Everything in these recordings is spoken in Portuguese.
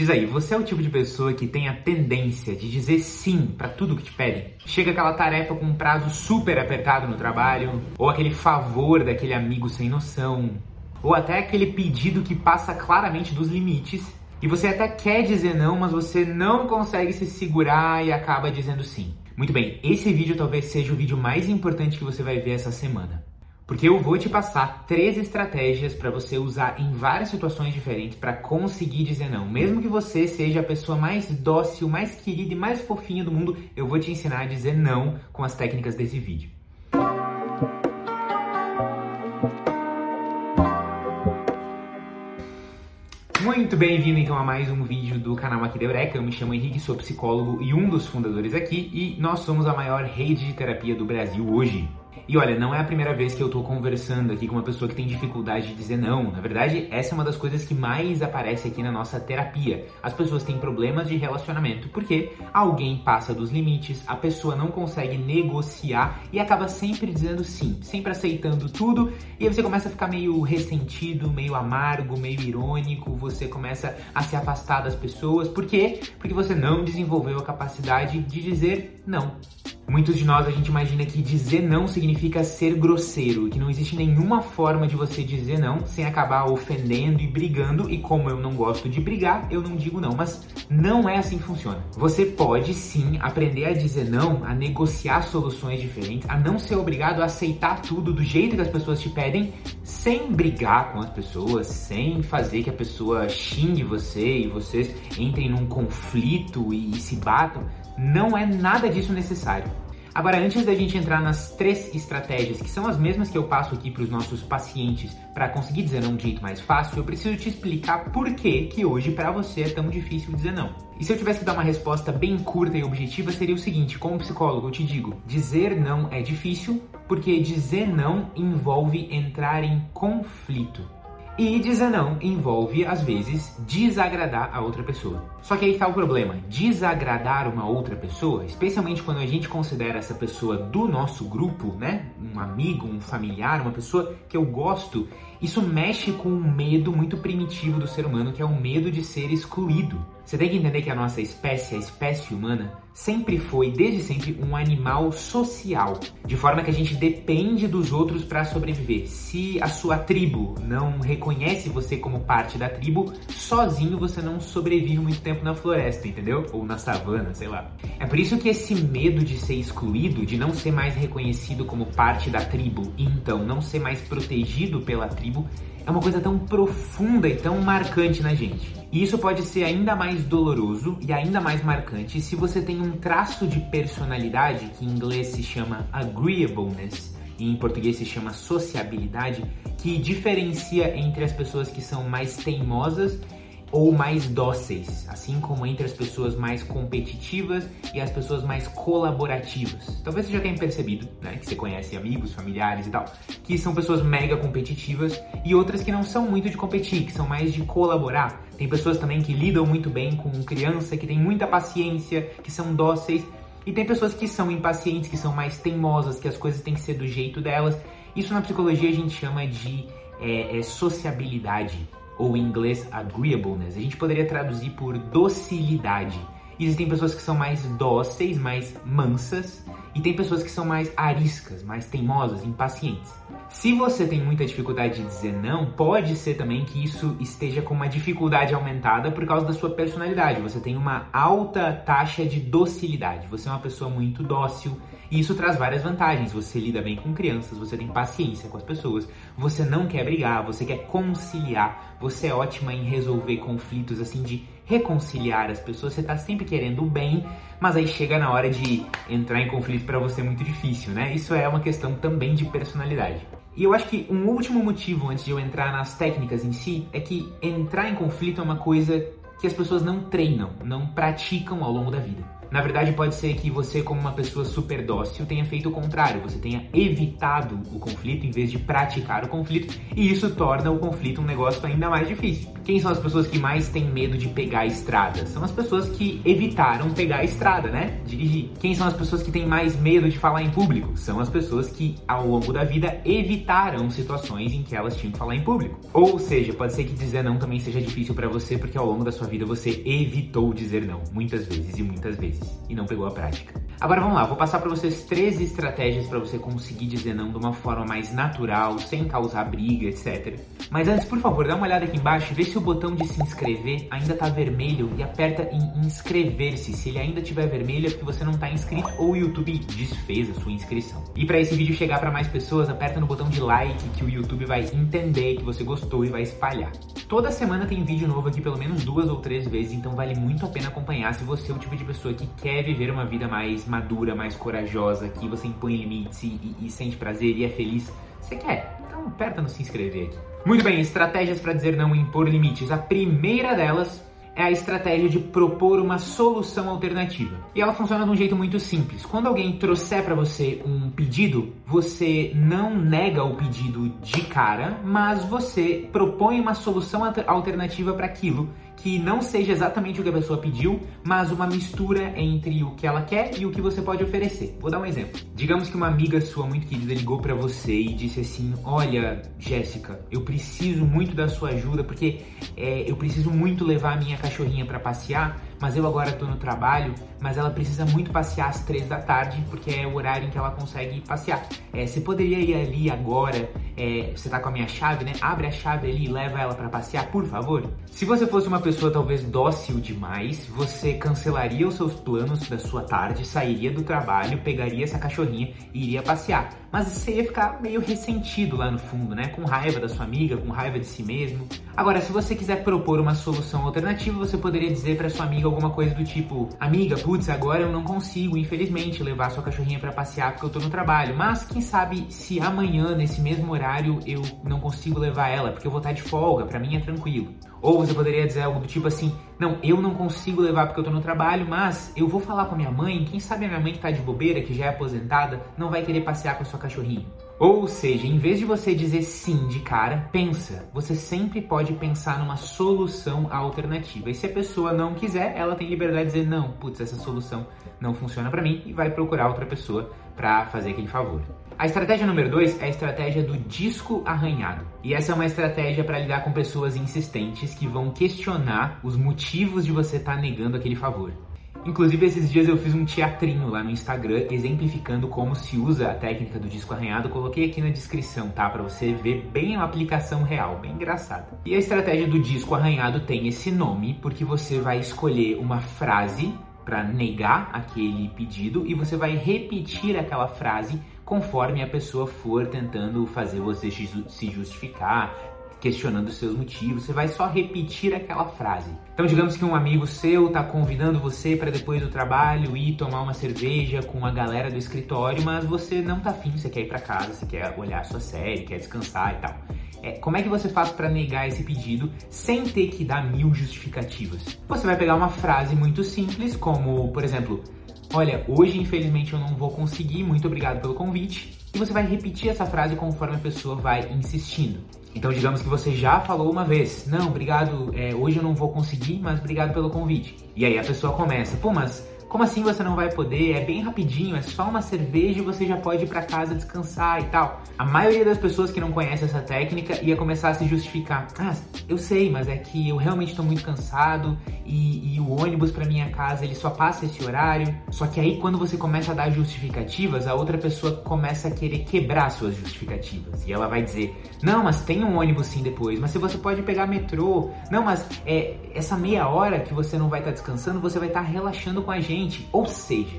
Diz aí, você é o tipo de pessoa que tem a tendência de dizer sim para tudo que te pedem? Chega aquela tarefa com um prazo super apertado no trabalho, ou aquele favor daquele amigo sem noção, ou até aquele pedido que passa claramente dos limites e você até quer dizer não, mas você não consegue se segurar e acaba dizendo sim. Muito bem, esse vídeo talvez seja o vídeo mais importante que você vai ver essa semana. Porque eu vou te passar três estratégias para você usar em várias situações diferentes para conseguir dizer não. Mesmo que você seja a pessoa mais dócil, mais querida e mais fofinha do mundo, eu vou te ensinar a dizer não com as técnicas desse vídeo. Muito bem-vindo então a mais um vídeo do canal Aqui de Eureka. Eu me chamo Henrique, sou psicólogo e um dos fundadores aqui e nós somos a maior rede de terapia do Brasil hoje. E olha, não é a primeira vez que eu tô conversando aqui com uma pessoa que tem dificuldade de dizer não. Na verdade, essa é uma das coisas que mais aparece aqui na nossa terapia. As pessoas têm problemas de relacionamento porque alguém passa dos limites, a pessoa não consegue negociar e acaba sempre dizendo sim, sempre aceitando tudo, e aí você começa a ficar meio ressentido, meio amargo, meio irônico, você começa a se afastar das pessoas. Por quê? Porque você não desenvolveu a capacidade de dizer não. Muitos de nós a gente imagina que dizer não significa ser grosseiro que não existe nenhuma forma de você dizer não sem acabar ofendendo e brigando. E como eu não gosto de brigar, eu não digo não. Mas não é assim que funciona. Você pode sim aprender a dizer não, a negociar soluções diferentes, a não ser obrigado a aceitar tudo do jeito que as pessoas te pedem, sem brigar com as pessoas, sem fazer que a pessoa xingue você e vocês entrem num conflito e se batam. Não é nada disso necessário. Agora, antes da gente entrar nas três estratégias, que são as mesmas que eu passo aqui para os nossos pacientes para conseguir dizer não de jeito mais fácil, eu preciso te explicar por que que hoje para você é tão difícil dizer não. E se eu tivesse que dar uma resposta bem curta e objetiva, seria o seguinte: como psicólogo, eu te digo, dizer não é difícil porque dizer não envolve entrar em conflito. E dizer não envolve, às vezes, desagradar a outra pessoa. Só que aí está o problema: desagradar uma outra pessoa, especialmente quando a gente considera essa pessoa do nosso grupo, né? Um amigo, um familiar, uma pessoa que eu gosto, isso mexe com um medo muito primitivo do ser humano, que é o medo de ser excluído. Você tem que entender que a nossa espécie, a espécie humana, sempre foi, desde sempre, um animal social, de forma que a gente depende dos outros para sobreviver. Se a sua tribo não reconhece você como parte da tribo, sozinho você não sobrevive muito tempo na floresta, entendeu? Ou na savana, sei lá. É por isso que esse medo de ser excluído, de não ser mais reconhecido como parte da tribo, e então não ser mais protegido pela tribo, é uma coisa tão profunda e tão marcante na gente. E isso pode ser ainda mais doloroso e ainda mais marcante se você tem um traço de personalidade que em inglês se chama agreeableness e em português se chama sociabilidade, que diferencia entre as pessoas que são mais teimosas ou mais dóceis, assim como entre as pessoas mais competitivas e as pessoas mais colaborativas. Talvez você já tenha percebido, né, que você conhece amigos, familiares e tal, que são pessoas mega competitivas e outras que não são muito de competir, que são mais de colaborar. Tem pessoas também que lidam muito bem com criança, que tem muita paciência, que são dóceis, e tem pessoas que são impacientes, que são mais teimosas, que as coisas têm que ser do jeito delas. Isso na psicologia a gente chama de é, é, sociabilidade ou em inglês agreeableness. A gente poderia traduzir por docilidade. Existem pessoas que são mais dóceis, mais mansas, e tem pessoas que são mais ariscas, mais teimosas, impacientes. Se você tem muita dificuldade de dizer não, pode ser também que isso esteja com uma dificuldade aumentada por causa da sua personalidade. Você tem uma alta taxa de docilidade. Você é uma pessoa muito dócil e isso traz várias vantagens. Você lida bem com crianças, você tem paciência com as pessoas, você não quer brigar, você quer conciliar, você é ótima em resolver conflitos assim de reconciliar as pessoas, você tá sempre querendo o bem, mas aí chega na hora de entrar em conflito para você é muito difícil, né? Isso é uma questão também de personalidade. E eu acho que um último motivo antes de eu entrar nas técnicas em si é que entrar em conflito é uma coisa que as pessoas não treinam, não praticam ao longo da vida. Na verdade, pode ser que você, como uma pessoa super dócil, tenha feito o contrário, você tenha evitado o conflito em vez de praticar o conflito, e isso torna o conflito um negócio ainda mais difícil. Quem são as pessoas que mais têm medo de pegar a estrada? São as pessoas que evitaram pegar a estrada, né? Dirigir. Quem são as pessoas que têm mais medo de falar em público? São as pessoas que, ao longo da vida, evitaram situações em que elas tinham que falar em público. Ou seja, pode ser que dizer não também seja difícil para você, porque ao longo da sua vida você evitou dizer não, muitas vezes e muitas vezes, e não pegou a prática. Agora vamos lá, vou passar para vocês três estratégias para você conseguir dizer não de uma forma mais natural, sem causar briga, etc. Mas antes, por favor, dá uma olhada aqui embaixo e vê se o botão de se inscrever ainda está vermelho e aperta em inscrever-se. Se ele ainda estiver vermelho é porque você não está inscrito ou o YouTube desfez a sua inscrição. E para esse vídeo chegar para mais pessoas, aperta no botão de like que o YouTube vai entender que você gostou e vai espalhar. Toda semana tem vídeo novo aqui pelo menos duas ou três vezes, então vale muito a pena acompanhar se você é o tipo de pessoa que quer viver uma vida mais madura, mais corajosa, que você impõe limites e, e, e sente prazer e é feliz. Você quer? Então aperta no se inscrever aqui. Muito bem, estratégias para dizer não e impor limites. A primeira delas é a estratégia de propor uma solução alternativa. E ela funciona de um jeito muito simples. Quando alguém trouxer para você um pedido, você não nega o pedido de cara, mas você propõe uma solução alternativa para aquilo que não seja exatamente o que a pessoa pediu, mas uma mistura entre o que ela quer e o que você pode oferecer. Vou dar um exemplo. Digamos que uma amiga sua muito querida ligou para você e disse assim: Olha, Jéssica, eu preciso muito da sua ajuda porque é, eu preciso muito levar a minha cachorrinha para passear mas eu agora tô no trabalho, mas ela precisa muito passear às três da tarde, porque é o horário em que ela consegue passear. É, você poderia ir ali agora, é, você tá com a minha chave, né? Abre a chave ali e leva ela para passear, por favor. Se você fosse uma pessoa talvez dócil demais, você cancelaria os seus planos da sua tarde, sairia do trabalho, pegaria essa cachorrinha e iria passear. Mas você ia ficar meio ressentido lá no fundo, né? Com raiva da sua amiga, com raiva de si mesmo. Agora, se você quiser propor uma solução alternativa, você poderia dizer para sua amiga alguma coisa do tipo: Amiga, putz, agora eu não consigo, infelizmente, levar sua cachorrinha para passear porque eu tô no trabalho. Mas quem sabe se amanhã, nesse mesmo horário, eu não consigo levar ela porque eu vou estar de folga, para mim é tranquilo. Ou você poderia dizer algo do tipo assim: Não, eu não consigo levar porque eu tô no trabalho, mas eu vou falar com a minha mãe. Quem sabe a minha mãe que tá de bobeira, que já é aposentada, não vai querer passear com a sua cachorrinha. Ou seja, em vez de você dizer sim de cara, pensa. Você sempre pode pensar numa solução alternativa. E se a pessoa não quiser, ela tem liberdade de dizer não, putz, essa solução não funciona para mim e vai procurar outra pessoa para fazer aquele favor. A estratégia número 2 é a estratégia do disco arranhado. E essa é uma estratégia para lidar com pessoas insistentes que vão questionar os motivos de você estar tá negando aquele favor. Inclusive, esses dias eu fiz um teatrinho lá no Instagram exemplificando como se usa a técnica do disco arranhado. Coloquei aqui na descrição, tá? Para você ver bem a aplicação real, bem engraçada. E a estratégia do disco arranhado tem esse nome porque você vai escolher uma frase para negar aquele pedido e você vai repetir aquela frase conforme a pessoa for tentando fazer você se justificar, questionando seus motivos, você vai só repetir aquela frase. Então, digamos que um amigo seu está convidando você para depois do trabalho ir tomar uma cerveja com a galera do escritório, mas você não tá afim, você quer ir para casa, você quer olhar sua série, quer descansar e tal. É, como é que você faz para negar esse pedido sem ter que dar mil justificativas? Você vai pegar uma frase muito simples, como, por exemplo, Olha, hoje infelizmente eu não vou conseguir, muito obrigado pelo convite. E você vai repetir essa frase conforme a pessoa vai insistindo. Então, digamos que você já falou uma vez, não, obrigado, é, hoje eu não vou conseguir, mas obrigado pelo convite. E aí a pessoa começa, pô, mas como assim você não vai poder? É bem rapidinho, é só uma cerveja e você já pode ir para casa descansar e tal. A maioria das pessoas que não conhece essa técnica ia começar a se justificar. Ah, eu sei, mas é que eu realmente estou muito cansado e, e o ônibus para minha casa ele só passa esse horário. Só que aí quando você começa a dar justificativas, a outra pessoa começa a querer quebrar suas justificativas e ela vai dizer: não, mas tem um ônibus sim depois. Mas se você pode pegar metrô, não, mas é essa meia hora que você não vai estar tá descansando, você vai estar tá relaxando com a gente ou seja,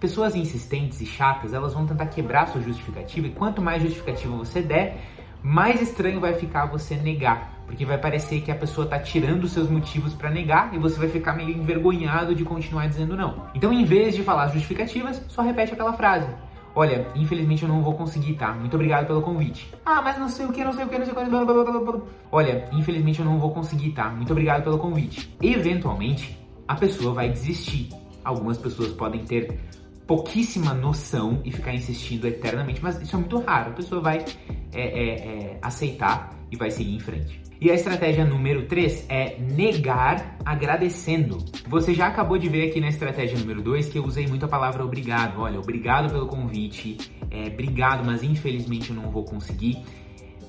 pessoas insistentes e chatas, elas vão tentar quebrar sua justificativa e quanto mais justificativa você der, mais estranho vai ficar você negar, porque vai parecer que a pessoa está tirando seus motivos para negar e você vai ficar meio envergonhado de continuar dizendo não. Então, em vez de falar justificativas, só repete aquela frase. Olha, infelizmente eu não vou conseguir, tá? Muito obrigado pelo convite. Ah, mas não sei o que, não sei o que, não sei o que. Blá, blá, blá, blá. Olha, infelizmente eu não vou conseguir, tá? Muito obrigado pelo convite. Eventualmente, a pessoa vai desistir algumas pessoas podem ter pouquíssima noção e ficar insistindo eternamente, mas isso é muito raro. A pessoa vai é, é, é, aceitar e vai seguir em frente. E a estratégia número 3 é negar agradecendo. Você já acabou de ver aqui na estratégia número 2 que eu usei muito a palavra obrigado. Olha, obrigado pelo convite, é, obrigado, mas infelizmente eu não vou conseguir.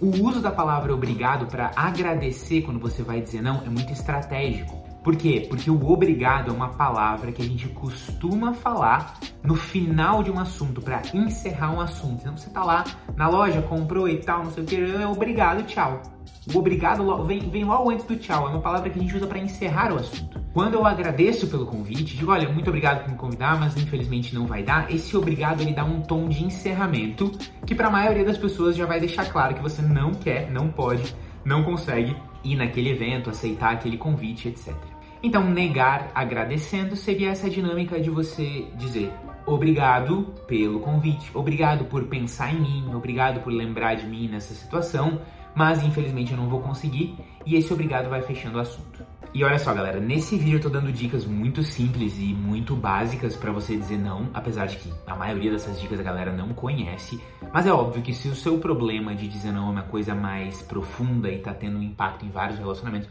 O uso da palavra obrigado para agradecer quando você vai dizer não é muito estratégico. Por quê? Porque o obrigado é uma palavra que a gente costuma falar no final de um assunto, para encerrar um assunto. Então você tá lá na loja, comprou e tal, não sei o que, é obrigado, tchau. O obrigado vem, vem logo antes do tchau, é uma palavra que a gente usa para encerrar o assunto. Quando eu agradeço pelo convite, digo, olha, muito obrigado por me convidar, mas infelizmente não vai dar. Esse obrigado ele dá um tom de encerramento que para a maioria das pessoas já vai deixar claro que você não quer, não pode, não consegue ir naquele evento, aceitar aquele convite, etc. Então, negar agradecendo seria essa dinâmica de você dizer obrigado pelo convite, obrigado por pensar em mim, obrigado por lembrar de mim nessa situação, mas infelizmente eu não vou conseguir e esse obrigado vai fechando o assunto. E olha só, galera, nesse vídeo eu tô dando dicas muito simples e muito básicas para você dizer não, apesar de que a maioria dessas dicas a galera não conhece, mas é óbvio que se o seu problema de dizer não é uma coisa mais profunda e tá tendo um impacto em vários relacionamentos,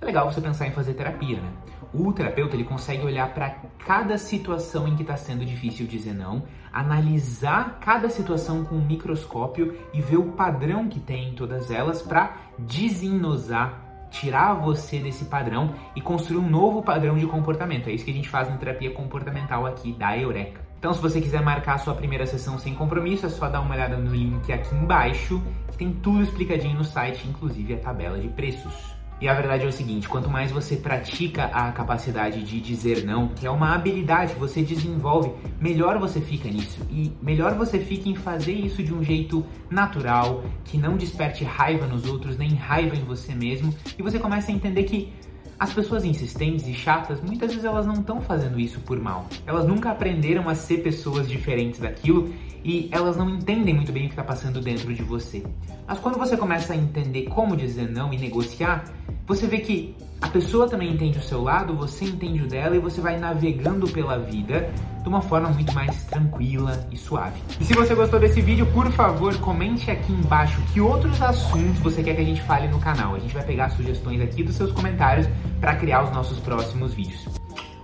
é legal você pensar em fazer terapia, né? O terapeuta ele consegue olhar para cada situação em que está sendo difícil dizer não, analisar cada situação com um microscópio e ver o padrão que tem em todas elas para desenosar, tirar você desse padrão e construir um novo padrão de comportamento. É isso que a gente faz na terapia comportamental aqui da Eureka. Então, se você quiser marcar a sua primeira sessão sem compromisso, é só dar uma olhada no link aqui embaixo, que tem tudo explicadinho no site, inclusive a tabela de preços. E a verdade é o seguinte: quanto mais você pratica a capacidade de dizer não, que é uma habilidade que você desenvolve, melhor você fica nisso. E melhor você fica em fazer isso de um jeito natural, que não desperte raiva nos outros, nem raiva em você mesmo. E você começa a entender que as pessoas insistentes e chatas, muitas vezes elas não estão fazendo isso por mal. Elas nunca aprenderam a ser pessoas diferentes daquilo e elas não entendem muito bem o que está passando dentro de você. Mas quando você começa a entender como dizer não e negociar, você vê que a pessoa também entende o seu lado, você entende o dela e você vai navegando pela vida de uma forma muito mais tranquila e suave. E se você gostou desse vídeo, por favor, comente aqui embaixo que outros assuntos você quer que a gente fale no canal. A gente vai pegar sugestões aqui dos seus comentários para criar os nossos próximos vídeos.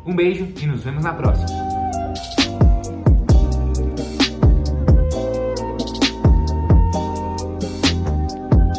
Um beijo e nos vemos na próxima.